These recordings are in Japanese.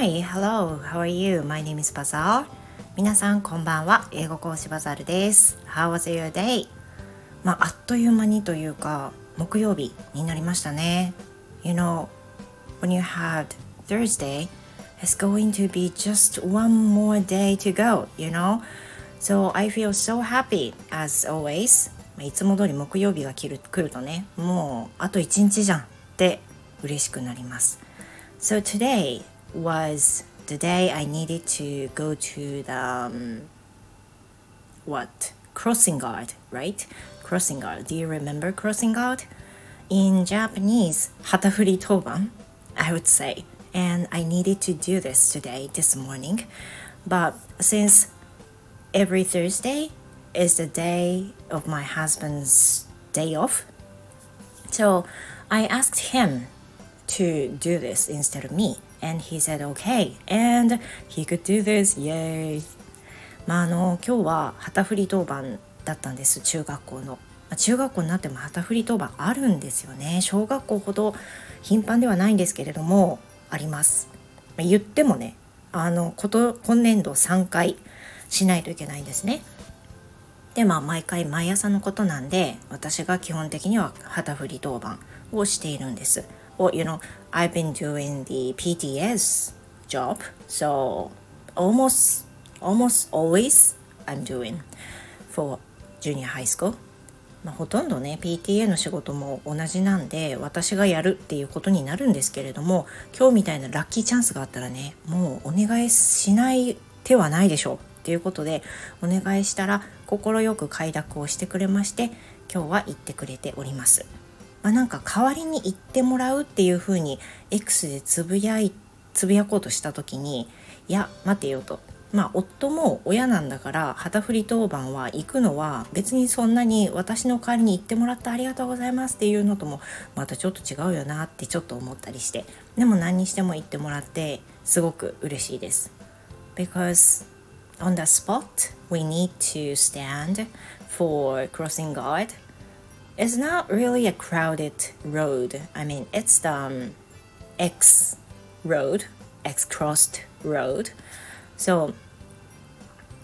Hi, hello, how are you? My name is Bazaar. 皆さんこんばんは。英語講師バザルです。How was your day? まあ、あっという間にというか、木曜日になりましたね。You know, when you had Thursday, it's going to be just one more day to go, you know? So I feel so happy as always. いつも通り木曜日が来る来るとね、もうあと一日じゃんって嬉しくなります。So today was the day I needed to go to the um, what crossing guard, right? Crossing guard. Do you remember crossing guard? In Japanese, hatafuri toban, I would say. And I needed to do this today, this morning. But since every Thursday is the day of my husband's day off, so I asked him to do this instead of me. And he said okay. And he could do this. Yay! まああの今日は旗振り当番だったんです中学校の。中学校になっても旗振り当番あるんですよね。小学校ほど頻繁ではないんですけれどもあります。言ってもねあのこと今年度3回しないといけないんですね。でまあ毎回毎朝のことなんで私が基本的には旗振り当番をしているんです。Well, you know, I've been doing the PTS job, so almost almost always I'm doing for junior high school. まあ、ほとんどね PTA の仕事も同じなんで私がやるっていうことになるんですけれども今日みたいなラッキーチャンスがあったらねもうお願いしない手はないでしょうっていうことでお願いしたら快く快諾をしてくれまして今日は言ってくれております。まあ、なんか代わりに言ってもらうっていうふうに X でつぶやいつぶやこうとした時にいや待てよと。まあ夫も親なんだから旗振り当番は行くのは別にそんなに私の代わりに行ってもらってありがとうございますっていうのともまたちょっと違うよなってちょっと思ったりして。でも何にしても行ってもらってすごく嬉しいです。Because on the spot we need to stand for crossing guard. it's not really a crowded road. I mean, it's the um, X road, X crossed road. So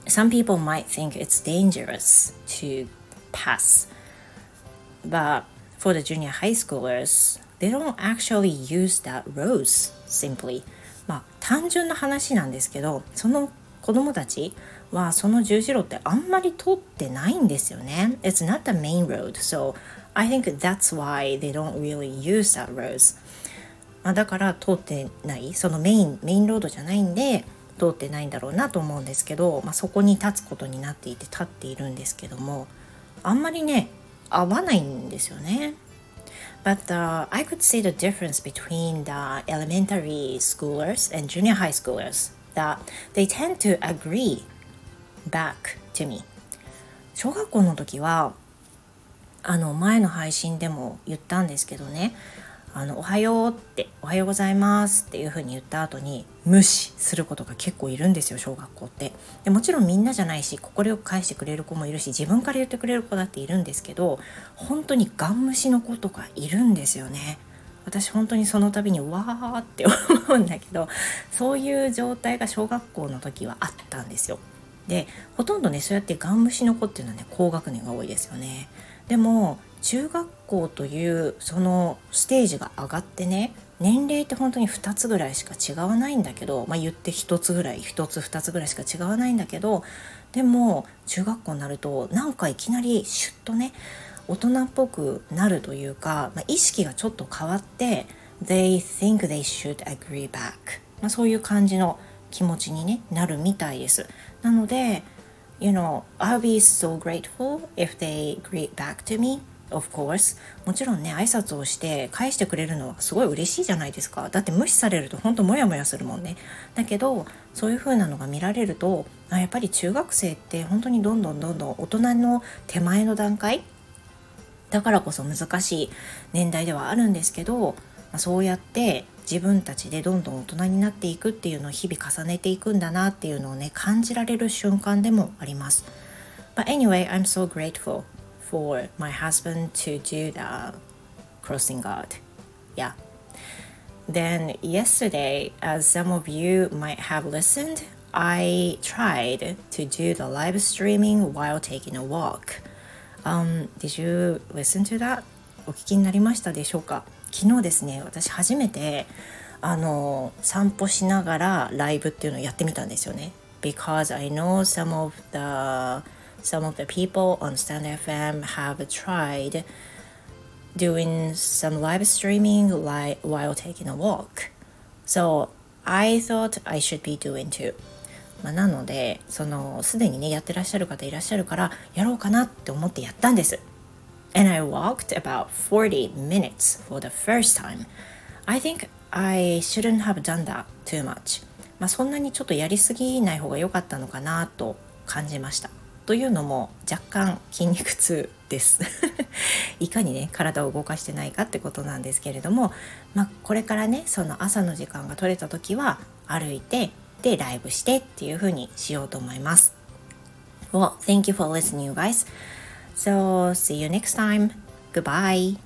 some people might think it's dangerous to pass. But for the junior high schoolers, they don't actually use that roads simply. まあ単純な話なんですけど、その子供たち はその十字路ってあんまり通ってないんですよね。It's not the main road, so I think that's why they don't really use that roads. まあ、だから通ってないそのメインメインロードじゃないんで通ってないんだろうなと思うんですけど、まあ、そこに立つことになっていて立っているんですけどもあんまりね合わないんですよね。But uh, I could see the difference between the elementary schoolers and junior high schoolers that they tend to agree back to me 小学校の時はあの前の配信でも言ったんですけどね。あのおはようっておはようございますっていう風に言った後に無視することが結構いるんですよ小学校って。でもちろんみんなじゃないし快く返してくれる子もいるし自分から言ってくれる子だっているんですけど本当にガン無視の子とかいるんですよね。私本当にその度にわーって思うんだけどそういう状態が小学校の時はあったんですよ。でほとんどねそうやってガン無視の子っていうのはね高学年が多いですよね。でも中学校というそのステージが上がってね年齢って本当に2つぐらいしか違わないんだけど、まあ、言って1つぐらい1つ2つぐらいしか違わないんだけどでも中学校になるとなんかいきなりシュッとね大人っぽくなるというか、まあ、意識がちょっと変わって They think they should agree back、まあ、そういう感じの気持ちに、ね、なるみたいです。なので、you know, I'll be so grateful if they greet back to me. Of course もちろんね挨拶をして返してくれるのはすごい嬉しいじゃないですかだって無視されると本当モヤモヤするもんねだけどそういう風なのが見られるとあやっぱり中学生って本当にどんどんどんどん大人の手前の段階？だからこそ難しい年代ではあるんですけどそうやって自分たちでどんどん大人になっていくっていうのを日々重ねていくんだなっていうのをね感じられる瞬間でもあります。But anyway, I'm so grateful for my husband to do the crossing guard. Yeah. then yesterday, as some of you might have listened, I tried to do the live streaming while taking a walk. Um, did you listen to that? お聞きになりましたでしょうか昨日ですね、私初めてあの散歩しながらライブっていうのをやってみたんですよね。Because I know some of the some of the people on Stand FM have tried doing some live streaming li while taking a walk. So I thought I should be doing too. まあ、なのでそのすでにねやってらっしゃる方いらっしゃるからやろうかなって思ってやったんです。And I walked about 40 minutes for the first time. I think I shouldn't have done that too much. まあ、そんなにちょっとやりすぎない方が良かったのかなと感じました。というのも若干筋肉痛です いかにね体を動かしてないかってことなんですけれども、まあ、これからねその朝の時間が取れた時は歩いてでライブしてっていう風にしようと思います。Well, thank you for listening, you guys. So, see you next time. Goodbye.